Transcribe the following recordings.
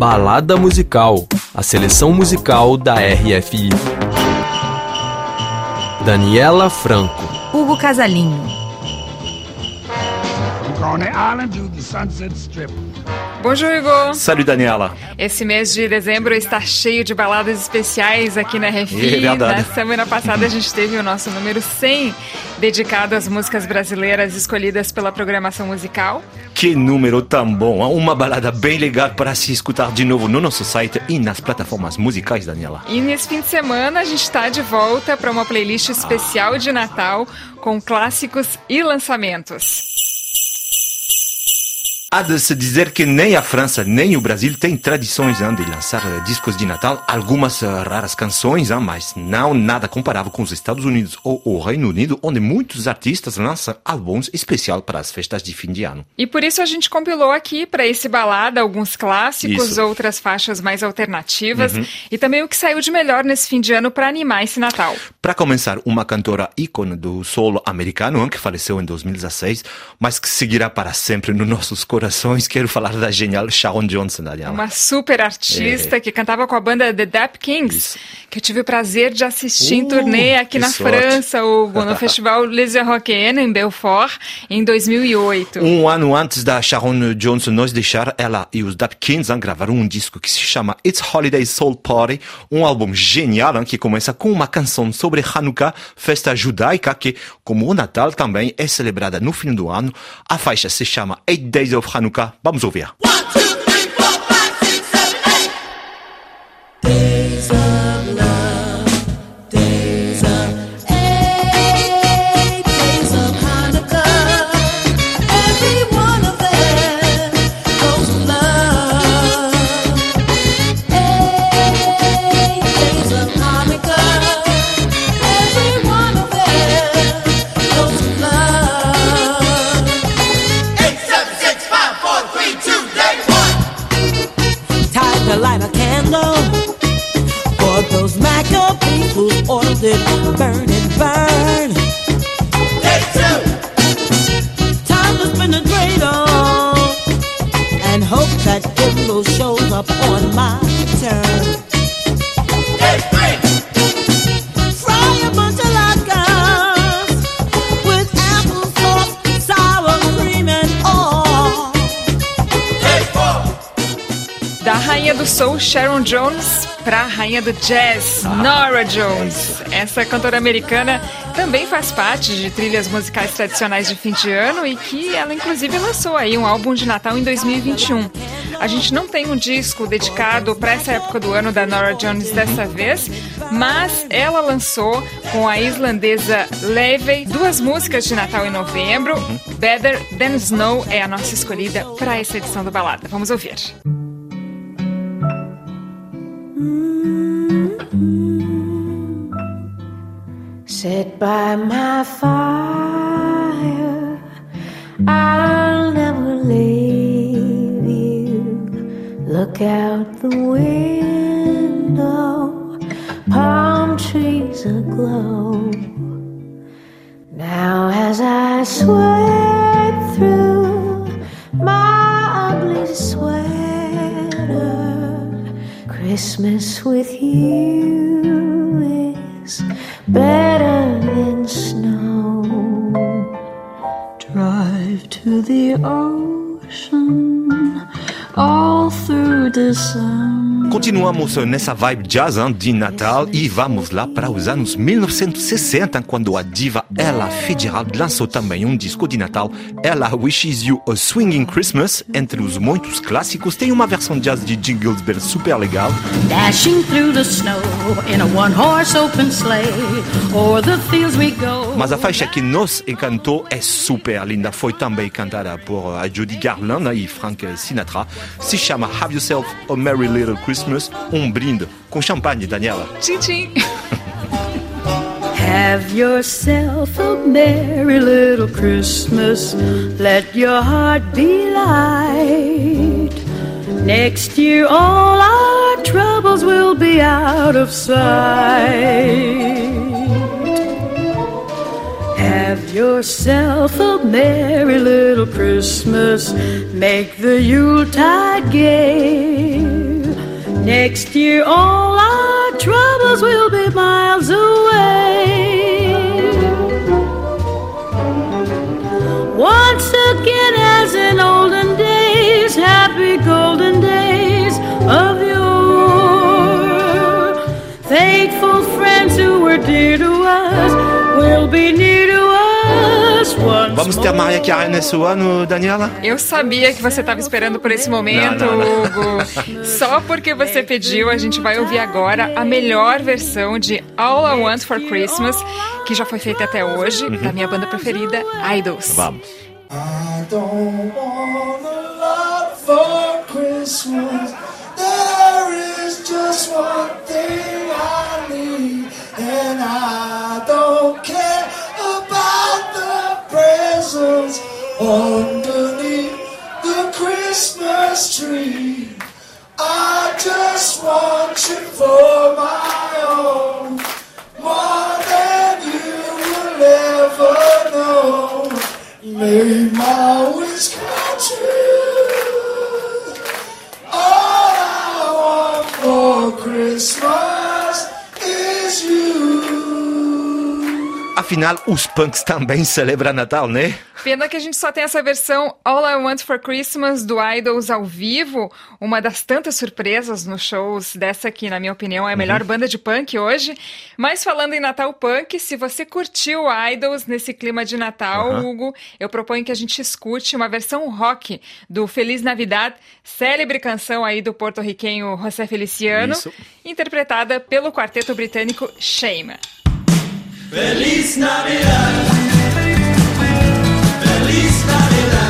Balada Musical, a seleção musical da RFI. Daniela Franco. Hugo Casalinho. On the island to the Sunset Strip. Bonjour, Hugo. Salut, Daniela. Esse mês de dezembro está cheio de baladas especiais aqui na RFI. É verdade. Na semana passada a gente teve o nosso número 100 dedicado às músicas brasileiras escolhidas pela programação musical. Que número tão bom! Uma balada bem legal para se escutar de novo no nosso site e nas plataformas musicais, Daniela. E nesse fim de semana a gente está de volta para uma playlist especial de Natal com clássicos e lançamentos. Há de se dizer que nem a França nem o Brasil têm tradições hein, de lançar eh, discos de Natal, algumas eh, raras canções, hein, mas não nada comparável com os Estados Unidos ou o Reino Unido, onde muitos artistas lançam álbuns especial para as festas de fim de ano. E por isso a gente compilou aqui para esse balada alguns clássicos, Isso. Uhum. outras faixas mais alternativas e também o que saiu de melhor nesse fim de ano para animar esse Natal. Para começar, uma cantora ícone do solo americano, hein, que faleceu em 2016, mas que seguirá para sempre nos nossos corações. Quero falar da genial Sharon Johnson, Daniela. Uma super artista que cantava com a banda The Dap Kings, que eu tive o prazer de assistir em Uh, turnê aqui que na sorte. França, Hugo, no festival Les Eurocaines, em Belfort, em 2008. Um ano antes da Sharon Johnson nos deixar, ela e os Dap Kings hein, gravaram um disco que se chama It's Holiday Soul Party, um álbum genial hein, que começa com uma canção sobre Hanukkah, festa judaica que, como o Natal também é celebrada no fim do ano. A faixa se chama Eight Days of Hanukkah. Vamos ouvir. Eight all. Day four. Da rainha do soul, Sharon Jones, para a rainha do jazz, Nora Jones. Essa cantora americana também faz parte de trilhas musicais tradicionais de fim de ano e que ela inclusive lançou aí um álbum de Natal em 2021. A gente não tem um disco dedicado para essa época do ano da Nora Jones dessa vez, mas ela lançou com a islandesa Levey duas músicas de Natal em novembro. Better Than Snow é a nossa escolhida para essa edição do Balada. Vamos ouvir. Sit by my fire. I'll Look out the window. Palm trees aglow. Now, as I sweat through my ugly sweater, Christmas with you is better than snow. Drive to the ocean through December. Continuamos nessa vibe jazz de Natal e vamos lá para os anos 1960, quando a diva Ella Fitzgerald lançou também um disco de Natal. Ella Wishes You a Swinging Christmas. Entre os muitos clássicos, tem uma versão jazz de Jingles Bell super legal. Dashing through the snow in a one horse open sleigh. O'er the fields we go. Mas a faixa que nos encantou é super linda. Foi também cantada por a Judy Garland e Frank Sinatra. Se chama Have Yourself a Merry Little Christmas. Um brinde com champanhe, Daniela. Tchim, tchim. Have yourself a merry little Christmas. Let your heart be light. Next year, all our troubles will be out of sight. Have yourself a merry little Christmas. Make the Yuletide gay. Next year, all our troubles will be miles away. Vamos ter a more. Maria Carey nesse ano, Daniela? Eu sabia que você estava esperando por esse momento, Não, não, não. Hugo. Só porque você pediu, a gente vai ouvir agora a melhor versão de All I Want for Christmas, que já foi feita até hoje, da minha banda preferida, Idols. Vamos. I don't want a lot for Christmas. Underneath the Christmas tree. I just want you for my own, more than you will ever know. All I want for Christmas is you. Afinal, os punks também celebram Natal, né? Pena que a gente só tem essa versão All I Want for Christmas do Idols ao vivo, uma das tantas surpresas nos shows dessa aqui, na minha opinião, é a melhor banda de punk hoje. Mas falando em Natal Punk, se você curtiu Idols nesse clima de Natal, Hugo, eu proponho que a gente escute uma versão rock do Feliz Navidad, célebre canção aí do porto-riquenho José Feliciano, Isso. interpretada pelo quarteto britânico Shame. Feliz Navidad. Feliz Navidad. Feliz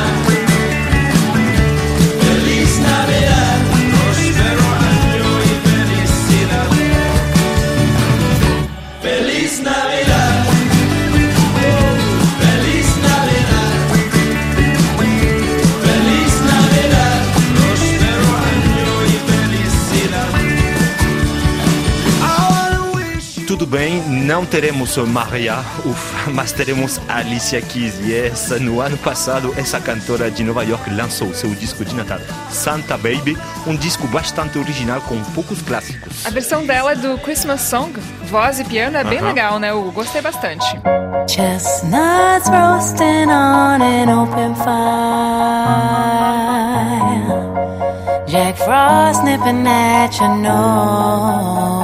não teremos Maria, ufa, mas teremos Alicia Keys. E essa, no ano passado, essa cantora de Nova York lançou seu disco de Natal, Santa Baby, um disco bastante original com poucos clássicos. A versão dela do Christmas Song, voz e piano, é bem Aham. legal, né, Hugo? Gostei bastante. Chestnuts roasting on an open fire. Jack Frost nipping at your nose.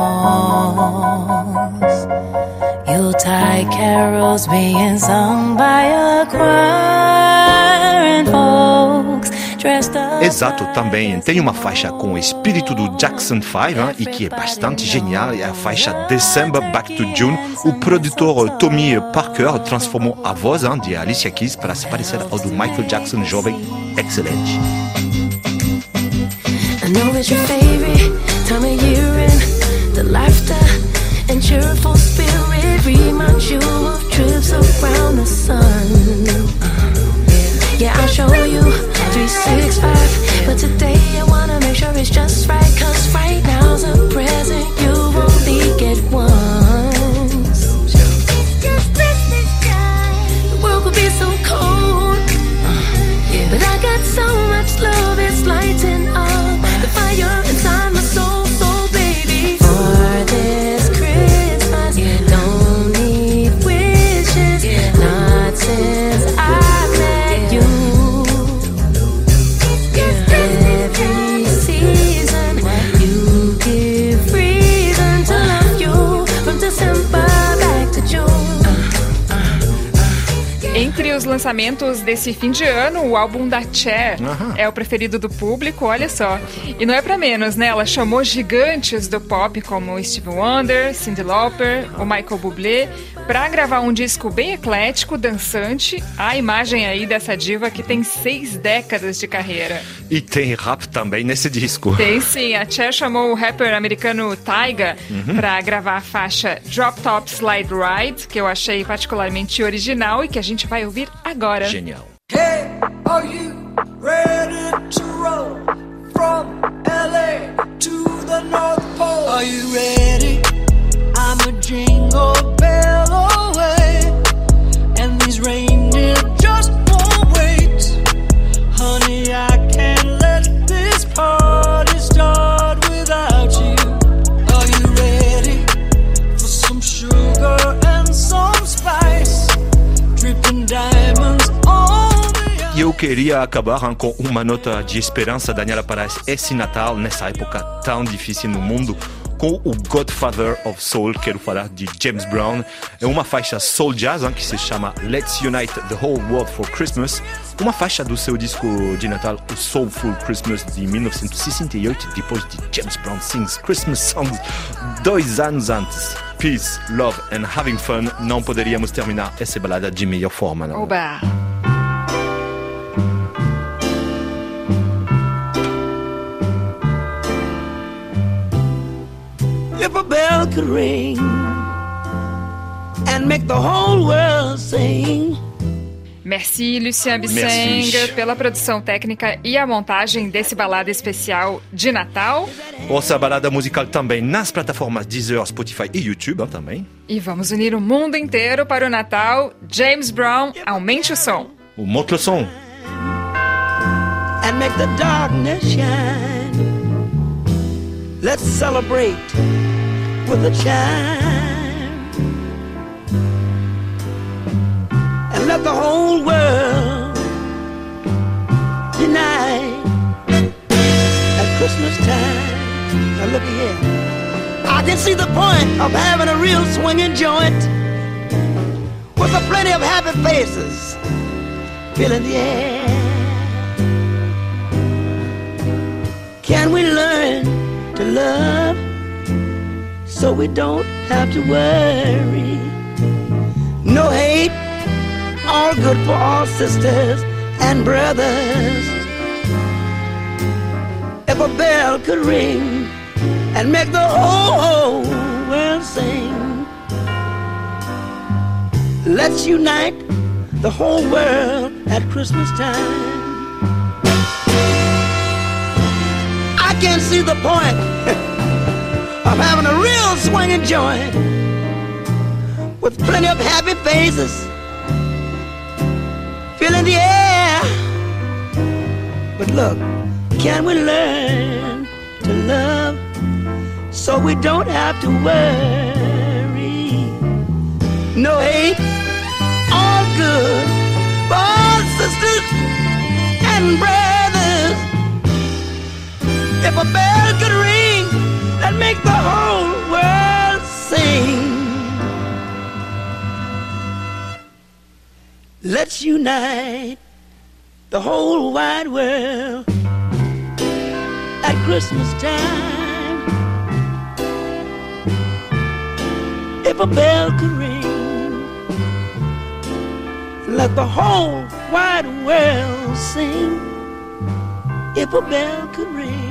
Carols being sung by a choir and folks dressed up. Exato, também tem uma faixa com o espírito do Jackson 5 hein, e que é bastante genial, é a faixa December Back to June. O produtor Tommy Parker transformou a voz hein, de Alicia Keys para se parecer ao do Michael Jackson jovem, excelente. I know it's your favorite time of year and the cheerful spirit reminds you of lançamentos desse fim de ano, o álbum da Cher Aham. é o preferido do público, olha só. E não é pra menos, né? Ela chamou gigantes do pop como Steve Wonder, Cyndi Lauper, o Michael Bublé, pra gravar um disco bem eclético, dançante. A imagem aí dessa diva que tem seis décadas de carreira. E tem rap também nesse disco. Tem sim, a Cher chamou o rapper americano Tyga pra gravar a faixa Drop Top Slide Ride, que eu achei particularmente original e que a gente vai ouvir agora. Genial. Hey, are you ready to roll from LA to the North Pole? Are you ready? Queria acabar hein, com uma nota de esperança, Daniela, para esse Natal, nessa época tão difícil no mundo, com o Godfather of Soul, quero falar de James Brown. É uma faixa soul jazz hein, que se chama Let's Unite the Whole World for Christmas, uma faixa do seu disco de Natal, o Soulful Christmas de 1968, depois de James Brown Sings Christmas Songs dois anos antes. Peace, Love and Having Fun, não poderíamos terminar essa balada de melhor forma. Não? Oba! Bell could ring and make the whole world sing. Merci, Lucien Bisseng, pela produção técnica e a montagem desse balada especial de Natal. Ouça a balada musical também nas plataformas Deezer, Spotify e YouTube hein, também. E vamos unir o mundo inteiro para o Natal. James Brown, aumente o som. O monte le som. and make the darkness shine. Let's celebrate with a chime and let the whole world unite at Christmas time. Now look here. I can see the point of having a real swinging joint with a plenty of happy faces filling the air. Can we learn to love so we don't have to worry? No hate, all good for all sisters and brothers. If a bell could ring and make the whole world sing, let's unite the whole world at Christmas time. I can see the point of having a real swinging joint with plenty of happy faces filling the air. But look, can we learn to love so we don't have to worry? No hate, all good for all sisters and brothers. If a bell could ring and make the whole world sing, let's unite the whole wide world at Christmas time. If a bell could ring, let the whole wide world sing. If a bell could ring.